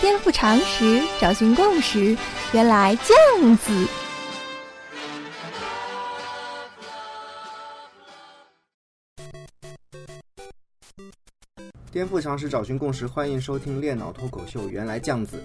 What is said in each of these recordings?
颠覆常识，找寻共识，原来酱子。颠覆常识，找寻共识，欢迎收听《练脑脱口秀》。原来酱子，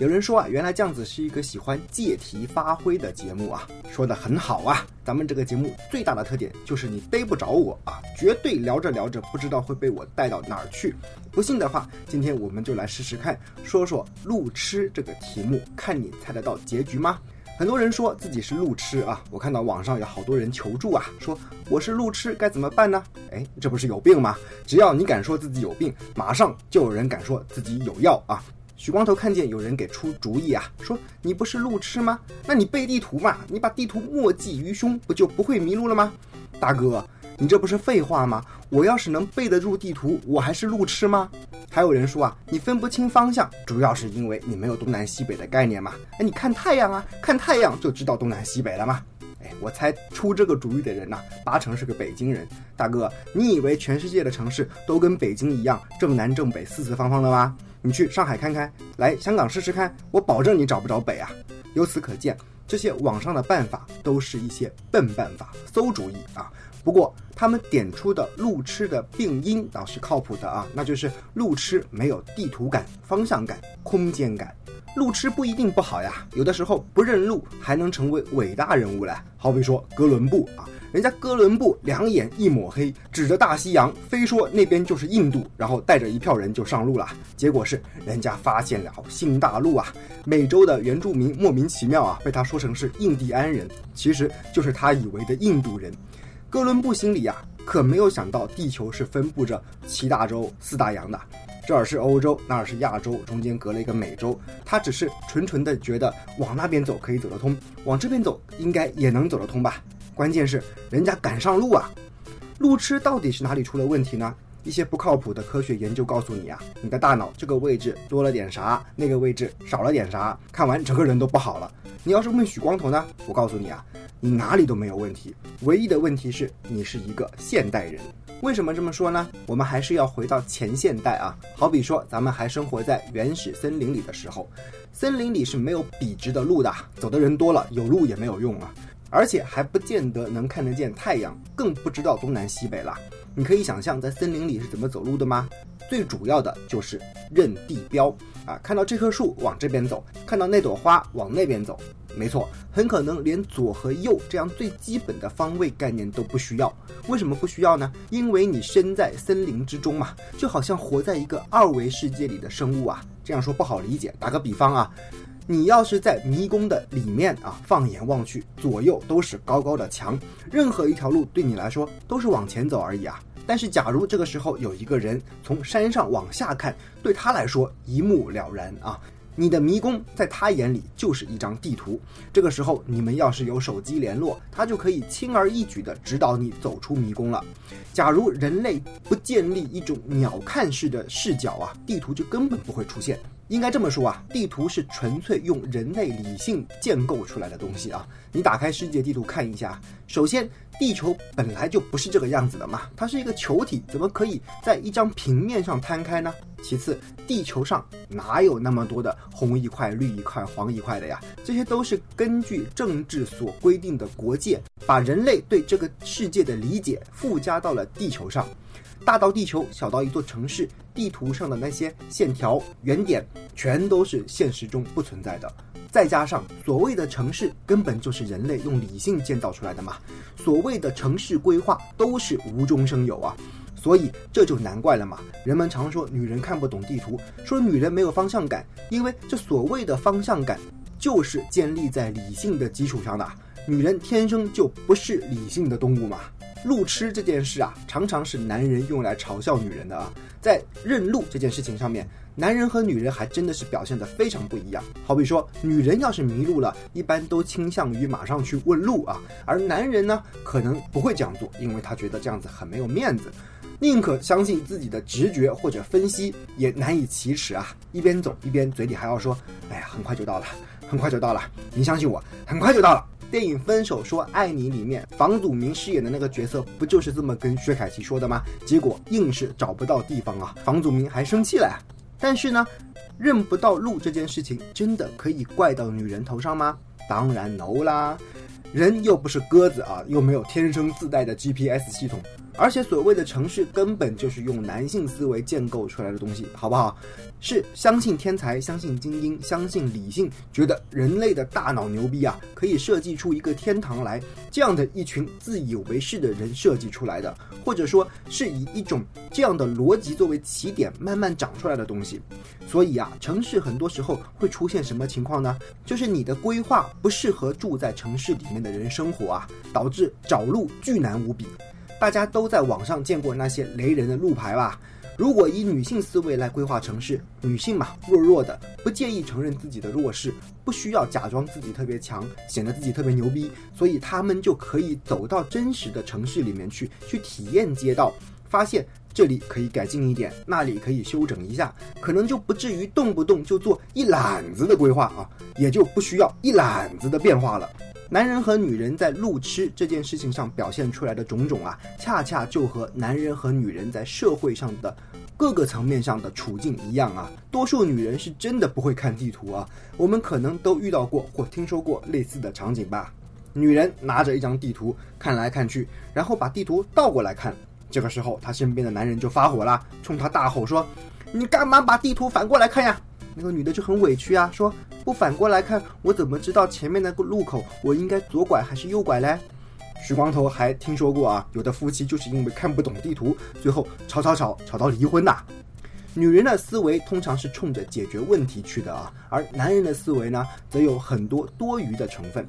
有人说啊，原来酱子是一个喜欢借题发挥的节目啊，说的很好啊。咱们这个节目最大的特点就是你逮不着我啊，绝对聊着聊着不知道会被我带到哪儿去。不信的话，今天我们就来试试看，说说路痴这个题目，看你猜得到结局吗？很多人说自己是路痴啊，我看到网上有好多人求助啊，说我是路痴该怎么办呢？哎，这不是有病吗？只要你敢说自己有病，马上就有人敢说自己有药啊。许光头看见有人给出主意啊，说你不是路痴吗？那你背地图嘛，你把地图默记于胸，不就不会迷路了吗？大哥。你这不是废话吗？我要是能背得住地图，我还是路痴吗？还有人说啊，你分不清方向，主要是因为你没有东南西北的概念嘛。哎，你看太阳啊，看太阳就知道东南西北了吗？哎，我猜出这个主意的人呐，八成是个北京人。大哥，你以为全世界的城市都跟北京一样正南正北四四方方的吗？你去上海看看，来香港试试看，我保证你找不着北啊。由此可见，这些网上的办法都是一些笨办法、馊主意啊。不过，他们点出的路痴的病因倒是靠谱的啊，那就是路痴没有地图感、方向感、空间感。路痴不一定不好呀，有的时候不认路还能成为伟大人物嘞。好比说哥伦布啊，人家哥伦布两眼一抹黑，指着大西洋，非说那边就是印度，然后带着一票人就上路了。结果是人家发现了新大陆啊，美洲的原住民莫名其妙啊，被他说成是印第安人，其实就是他以为的印度人。哥伦布心里呀，可没有想到地球是分布着七大洲、四大洋的，这儿是欧洲，那儿是亚洲，中间隔了一个美洲。他只是纯纯的觉得往那边走可以走得通，往这边走应该也能走得通吧？关键是人家赶上路啊！路痴到底是哪里出了问题呢？一些不靠谱的科学研究告诉你啊，你的大脑这个位置多了点啥，那个位置少了点啥，看完整个人都不好了。你要是问许光头呢，我告诉你啊。你哪里都没有问题，唯一的问题是你是一个现代人。为什么这么说呢？我们还是要回到前现代啊。好比说，咱们还生活在原始森林里的时候，森林里是没有笔直的路的，走的人多了，有路也没有用啊，而且还不见得能看得见太阳，更不知道东南西北了。你可以想象在森林里是怎么走路的吗？最主要的就是认地标啊，看到这棵树往这边走，看到那朵花往那边走。没错，很可能连左和右这样最基本的方位概念都不需要。为什么不需要呢？因为你身在森林之中嘛，就好像活在一个二维世界里的生物啊。这样说不好理解，打个比方啊，你要是在迷宫的里面啊，放眼望去，左右都是高高的墙，任何一条路对你来说都是往前走而已啊。但是假如这个时候有一个人从山上往下看，对他来说一目了然啊。你的迷宫在他眼里就是一张地图。这个时候，你们要是有手机联络，他就可以轻而易举地指导你走出迷宫了。假如人类不建立一种鸟瞰式的视角啊，地图就根本不会出现。应该这么说啊，地图是纯粹用人类理性建构出来的东西啊。你打开世界地图看一下，首先地球本来就不是这个样子的嘛，它是一个球体，怎么可以在一张平面上摊开呢？其次，地球上哪有那么多的红一块、绿一块、黄一块的呀？这些都是根据政治所规定的国界，把人类对这个世界的理解附加到了地球上。大到地球，小到一座城市，地图上的那些线条、圆点，全都是现实中不存在的。再加上所谓的城市，根本就是人类用理性建造出来的嘛。所谓的城市规划都是无中生有啊，所以这就难怪了嘛。人们常说女人看不懂地图，说女人没有方向感，因为这所谓的方向感，就是建立在理性的基础上的。女人天生就不是理性的动物嘛。路痴这件事啊，常常是男人用来嘲笑女人的啊。在认路这件事情上面，男人和女人还真的是表现得非常不一样。好比说，女人要是迷路了，一般都倾向于马上去问路啊，而男人呢，可能不会这样做，因为他觉得这样子很没有面子，宁可相信自己的直觉或者分析，也难以启齿啊。一边走一边嘴里还要说：“哎呀，很快就到了。”很快就到了，你相信我，很快就到了。电影《分手说爱你》里面，房祖名饰演的那个角色，不就是这么跟薛凯琪说的吗？结果硬是找不到地方啊，房祖名还生气了。但是呢，认不到路这件事情，真的可以怪到女人头上吗？当然 no 啦，人又不是鸽子啊，又没有天生自带的 GPS 系统。而且所谓的城市根本就是用男性思维建构出来的东西，好不好？是相信天才，相信精英，相信理性，觉得人类的大脑牛逼啊，可以设计出一个天堂来。这样的一群自以为是的人设计出来的，或者说是以一种这样的逻辑作为起点慢慢长出来的东西。所以啊，城市很多时候会出现什么情况呢？就是你的规划不适合住在城市里面的人生活啊，导致找路巨难无比。大家都在网上见过那些雷人的路牌吧？如果以女性思维来规划城市，女性嘛，弱弱的，不介意承认自己的弱势，不需要假装自己特别强，显得自己特别牛逼，所以他们就可以走到真实的城市里面去，去体验街道，发现这里可以改进一点，那里可以修整一下，可能就不至于动不动就做一揽子的规划啊，也就不需要一揽子的变化了。男人和女人在路痴这件事情上表现出来的种种啊，恰恰就和男人和女人在社会上的各个层面上的处境一样啊。多数女人是真的不会看地图啊，我们可能都遇到过或听说过类似的场景吧。女人拿着一张地图看来看去，然后把地图倒过来看，这个时候她身边的男人就发火了，冲她大吼说：“你干嘛把地图反过来看呀？”那个女的就很委屈啊，说不反过来看，我怎么知道前面那个路口我应该左拐还是右拐嘞？许光头还听说过啊，有的夫妻就是因为看不懂地图，最后吵吵吵吵到离婚呐。女人的思维通常是冲着解决问题去的啊，而男人的思维呢，则有很多多余的成分。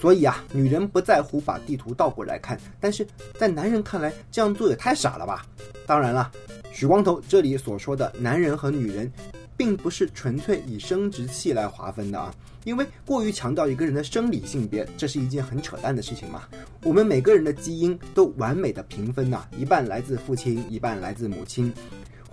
所以啊，女人不在乎把地图倒过来看，但是在男人看来，这样做也太傻了吧？当然了，许光头这里所说的男人和女人。并不是纯粹以生殖器来划分的啊，因为过于强调一个人的生理性别，这是一件很扯淡的事情嘛。我们每个人的基因都完美的平分呐，一半来自父亲，一半来自母亲。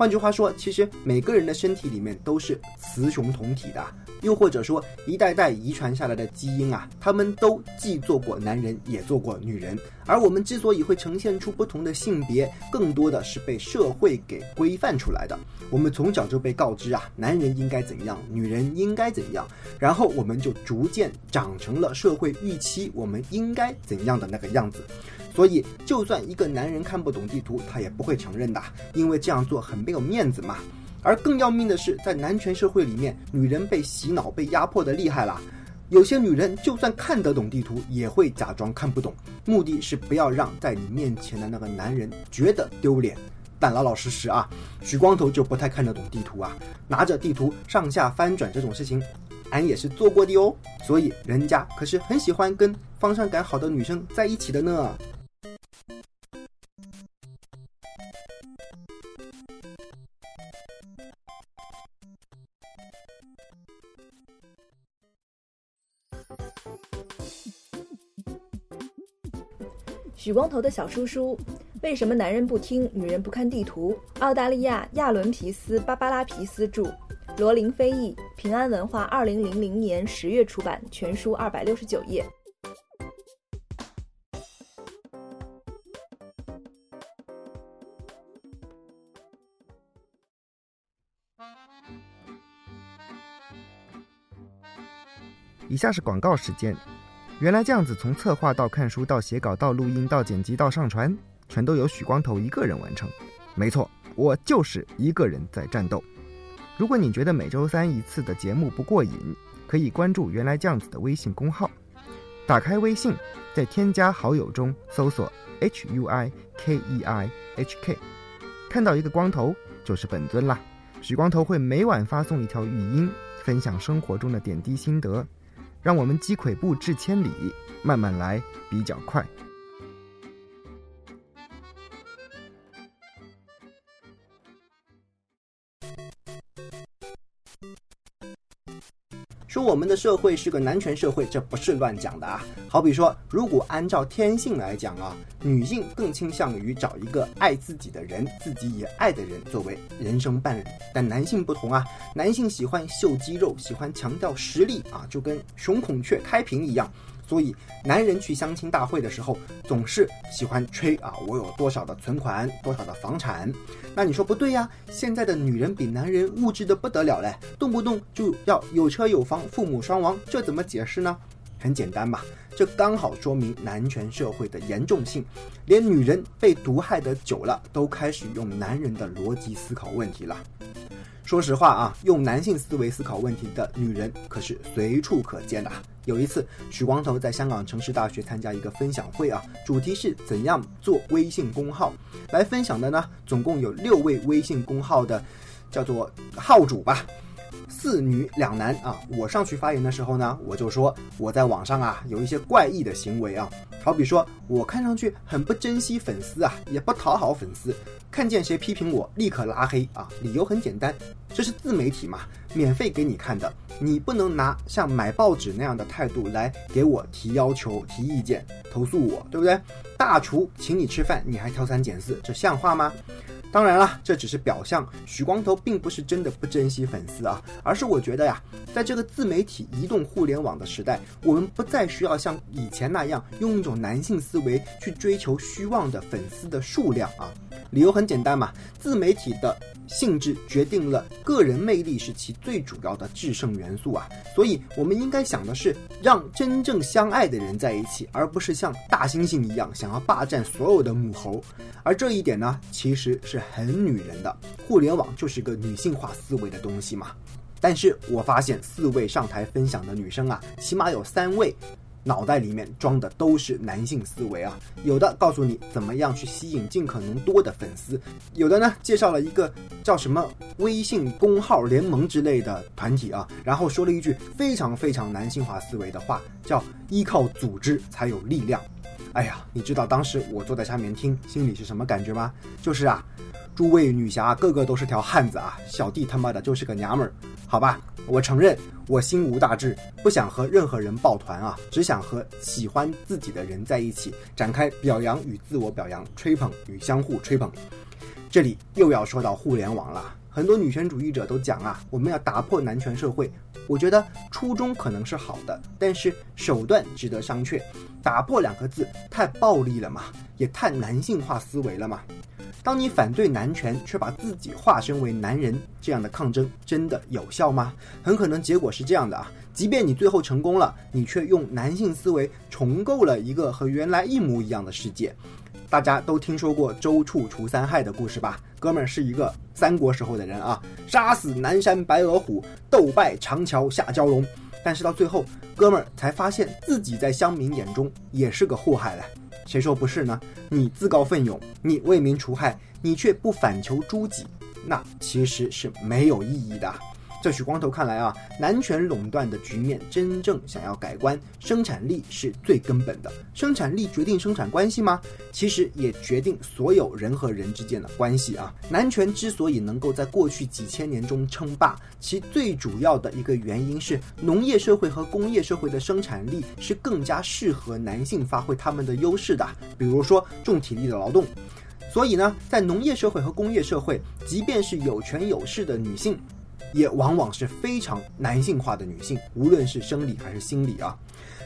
换句话说，其实每个人的身体里面都是雌雄同体的。又或者说，一代代遗传下来的基因啊，他们都既做过男人，也做过女人。而我们之所以会呈现出不同的性别，更多的是被社会给规范出来的。我们从小就被告知啊，男人应该怎样，女人应该怎样，然后我们就逐渐长成了社会预期我们应该怎样的那个样子。所以，就算一个男人看不懂地图，他也不会承认的，因为这样做很没有面子嘛。而更要命的是，在男权社会里面，女人被洗脑、被压迫的厉害了。有些女人就算看得懂地图，也会假装看不懂，目的是不要让在你面前的那个男人觉得丢脸。但老老实实啊，许光头就不太看得懂地图啊，拿着地图上下翻转这种事情，俺也是做过的哦。所以人家可是很喜欢跟方向感好的女生在一起的呢。许光头的小叔叔，为什么男人不听，女人不看地图？澳大利亚亚伦皮斯·芭芭拉皮斯著，罗琳飞译，平安文化二零零零年十月出版，全书二百六十九页。以下是广告时间。原来这样子，从策划到看书到写稿到录音到剪辑到上传，全都由许光头一个人完成。没错，我就是一个人在战斗。如果你觉得每周三一次的节目不过瘾，可以关注“原来这样子”的微信公号。打开微信，在添加好友中搜索 “h u i k e i h k”，看到一个光头就是本尊啦。许光头会每晚发送一条语音，分享生活中的点滴心得。让我们积跬步至千里，慢慢来比较快。说我们的社会是个男权社会，这不是乱讲的啊。好比说，如果按照天性来讲啊，女性更倾向于找一个爱自己的人，自己也爱的人作为人生伴侣。但男性不同啊，男性喜欢秀肌肉，喜欢强调实力啊，就跟雄孔雀开屏一样。所以，男人去相亲大会的时候，总是喜欢吹啊，我有多少的存款，多少的房产。那你说不对呀？现在的女人比男人物质的不得了嘞，动不动就要有车有房，父母双亡，这怎么解释呢？很简单嘛，这刚好说明男权社会的严重性，连女人被毒害的久了，都开始用男人的逻辑思考问题了。说实话啊，用男性思维思考问题的女人可是随处可见的。有一次，许光头在香港城市大学参加一个分享会啊，主题是怎样做微信公号。来分享的呢，总共有六位微信公号的，叫做号主吧。四女两男啊！我上去发言的时候呢，我就说我在网上啊有一些怪异的行为啊，好比说我看上去很不珍惜粉丝啊，也不讨好粉丝，看见谁批评我立刻拉黑啊，理由很简单，这是自媒体嘛，免费给你看的，你不能拿像买报纸那样的态度来给我提要求、提意见、投诉我，对不对？大厨请你吃饭，你还挑三拣四，这像话吗？当然了，这只是表象。许光头并不是真的不珍惜粉丝啊，而是我觉得呀，在这个自媒体、移动互联网的时代，我们不再需要像以前那样用一种男性思维去追求虚妄的粉丝的数量啊。理由很简单嘛，自媒体的性质决定了个人魅力是其最主要的制胜元素啊，所以我们应该想的是让真正相爱的人在一起，而不是像大猩猩一样想要霸占所有的母猴。而这一点呢，其实是很女人的，互联网就是个女性化思维的东西嘛。但是我发现四位上台分享的女生啊，起码有三位。脑袋里面装的都是男性思维啊，有的告诉你怎么样去吸引尽可能多的粉丝，有的呢介绍了一个叫什么微信公号联盟之类的团体啊，然后说了一句非常非常男性化思维的话，叫依靠组织才有力量。哎呀，你知道当时我坐在下面听，心里是什么感觉吗？就是啊，诸位女侠个个都是条汉子啊，小弟他妈的就是个娘们儿，好吧，我承认。我心无大志，不想和任何人抱团啊，只想和喜欢自己的人在一起，展开表扬与自我表扬，吹捧与相互吹捧。这里又要说到互联网了，很多女权主义者都讲啊，我们要打破男权社会。我觉得初衷可能是好的，但是手段值得商榷。打破两个字太暴力了嘛，也太男性化思维了嘛。当你反对男权，却把自己化身为男人，这样的抗争真的有效吗？很可能结果是这样的啊！即便你最后成功了，你却用男性思维重构了一个和原来一模一样的世界。大家都听说过周处除三害的故事吧？哥们儿是一个三国时候的人啊，杀死南山白额虎，斗败长桥下蛟龙。但是到最后，哥们儿才发现自己在乡民眼中也是个祸害嘞。谁说不是呢？你自告奋勇，你为民除害，你却不反求诸己，那其实是没有意义的。在许光头看来啊，男权垄断的局面真正想要改观，生产力是最根本的。生产力决定生产关系吗？其实也决定所有人和人之间的关系啊。男权之所以能够在过去几千年中称霸，其最主要的一个原因是农业社会和工业社会的生产力是更加适合男性发挥他们的优势的。比如说重体力的劳动，所以呢，在农业社会和工业社会，即便是有权有势的女性。也往往是非常男性化的女性，无论是生理还是心理啊，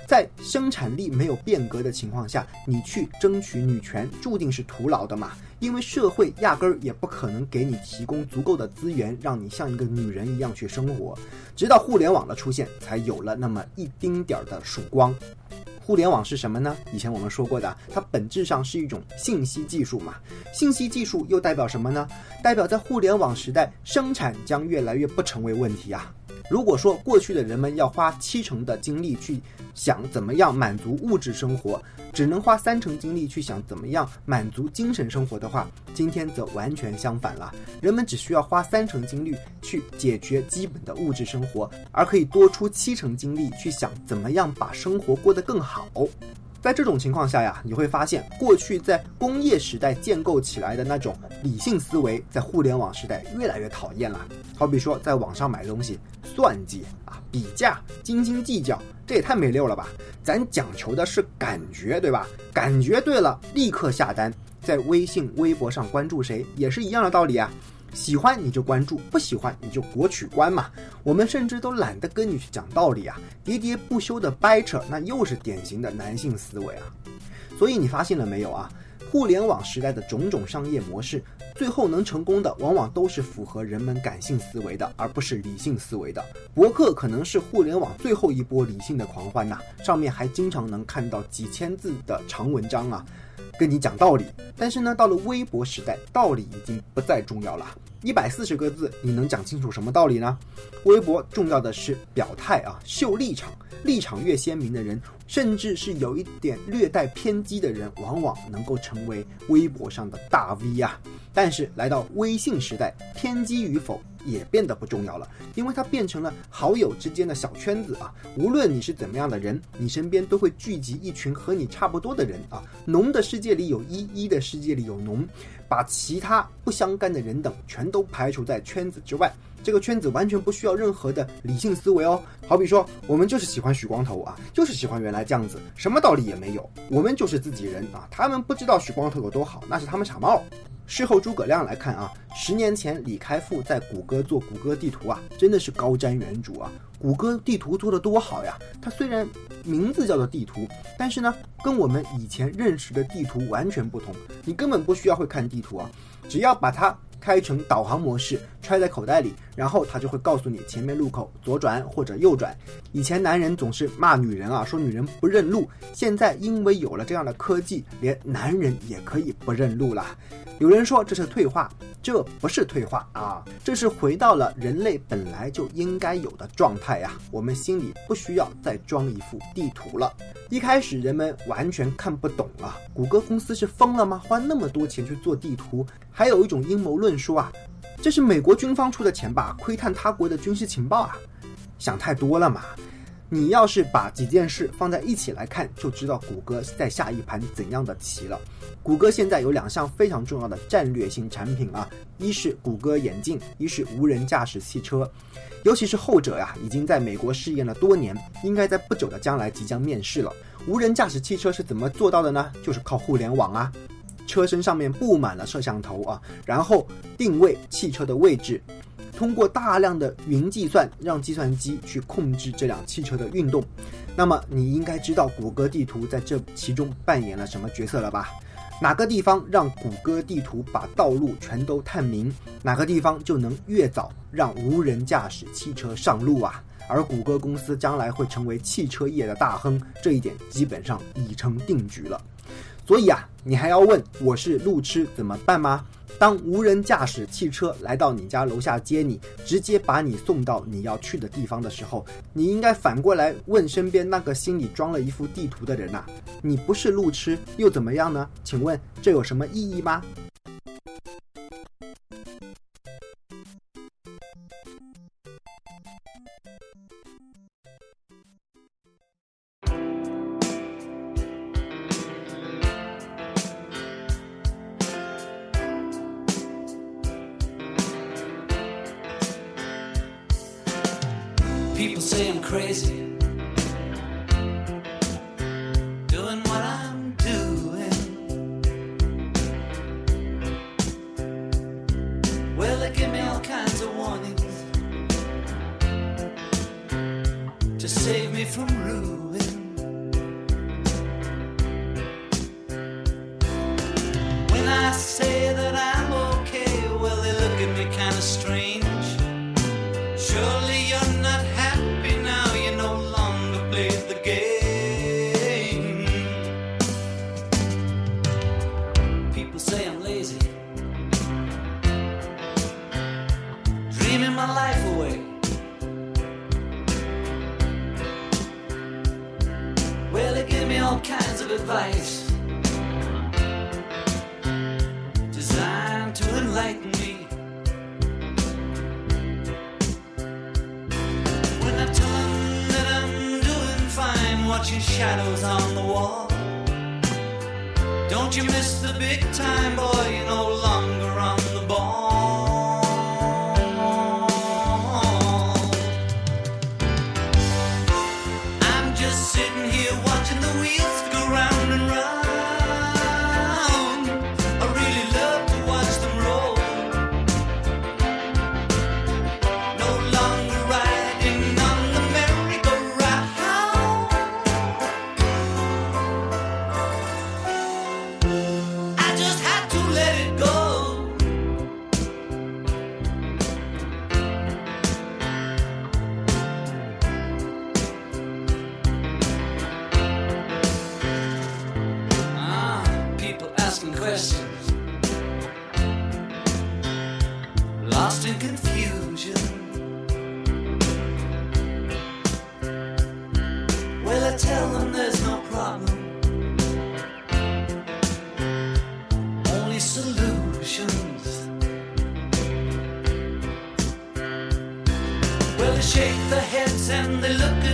在生产力没有变革的情况下，你去争取女权，注定是徒劳的嘛。因为社会压根儿也不可能给你提供足够的资源，让你像一个女人一样去生活。直到互联网的出现，才有了那么一丁点儿的曙光。互联网是什么呢？以前我们说过的，它本质上是一种信息技术嘛。信息技术又代表什么呢？代表在互联网时代，生产将越来越不成为问题啊。如果说过去的人们要花七成的精力去想怎么样满足物质生活，只能花三成精力去想怎么样满足精神生活的话，今天则完全相反了。人们只需要花三成精力去解决基本的物质生活，而可以多出七成精力去想怎么样把生活过得更好。在这种情况下呀，你会发现，过去在工业时代建构起来的那种理性思维，在互联网时代越来越讨厌了。好比说，在网上买东西，算计啊、比价、斤斤计较，这也太没溜了吧！咱讲求的是感觉，对吧？感觉对了，立刻下单。在微信、微博上关注谁，也是一样的道理啊。喜欢你就关注，不喜欢你就国取关嘛。我们甚至都懒得跟你去讲道理啊，喋喋不休的掰扯，那又是典型的男性思维啊。所以你发现了没有啊？互联网时代的种种商业模式，最后能成功的，往往都是符合人们感性思维的，而不是理性思维的。博客可能是互联网最后一波理性的狂欢呐，上面还经常能看到几千字的长文章啊。跟你讲道理，但是呢，到了微博时代，道理已经不再重要了。一百四十个字，你能讲清楚什么道理呢？微博重要的是表态啊，秀立场，立场越鲜明的人，甚至是有一点略带偏激的人，往往能够成为微博上的大 V 啊。但是来到微信时代，偏激与否。也变得不重要了，因为它变成了好友之间的小圈子啊。无论你是怎么样的人，你身边都会聚集一群和你差不多的人啊。农的世界里有一，一的世界里有农，把其他不相干的人等全都排除在圈子之外。这个圈子完全不需要任何的理性思维哦。好比说，我们就是喜欢许光头啊，就是喜欢原来这样子，什么道理也没有。我们就是自己人啊，他们不知道许光头有多好，那是他们傻帽。事后诸葛亮来看啊，十年前李开复在谷歌做谷歌地图啊，真的是高瞻远瞩啊。谷歌地图做的多好呀！它虽然名字叫做地图，但是呢，跟我们以前认识的地图完全不同。你根本不需要会看地图啊，只要把它。开成导航模式，揣在口袋里，然后他就会告诉你前面路口左转或者右转。以前男人总是骂女人啊，说女人不认路。现在因为有了这样的科技，连男人也可以不认路了。有人说这是退化，这不是退化啊，这是回到了人类本来就应该有的状态呀。我们心里不需要再装一幅地图了。一开始人们完全看不懂啊，谷歌公司是疯了吗？花那么多钱去做地图？还有一种阴谋论说啊，这是美国军方出的钱吧？窥探他国的军事情报啊，想太多了嘛！你要是把几件事放在一起来看，就知道谷歌在下一盘怎样的棋了。谷歌现在有两项非常重要的战略性产品啊，一是谷歌眼镜，一是无人驾驶汽车。尤其是后者呀，已经在美国试验了多年，应该在不久的将来即将面世了。无人驾驶汽车是怎么做到的呢？就是靠互联网啊。车身上面布满了摄像头啊，然后定位汽车的位置，通过大量的云计算，让计算机去控制这辆汽车的运动。那么你应该知道谷歌地图在这其中扮演了什么角色了吧？哪个地方让谷歌地图把道路全都探明，哪个地方就能越早让无人驾驶汽车上路啊？而谷歌公司将来会成为汽车业的大亨，这一点基本上已成定局了。所以啊，你还要问我是路痴怎么办吗？当无人驾驶汽车来到你家楼下接你，直接把你送到你要去的地方的时候，你应该反过来问身边那个心里装了一幅地图的人呐：你不是路痴又怎么样呢？请问这有什么意义吗？People say I'm crazy. Lazy, dreaming my life away. Well, they give me all kinds of advice designed to enlighten me. When I tell them that I'm doing fine, watching shadows on the wall. Don't you miss the big time, boy? You know, long. tell them there's no problem. Only solutions. Well, they shake their heads and they look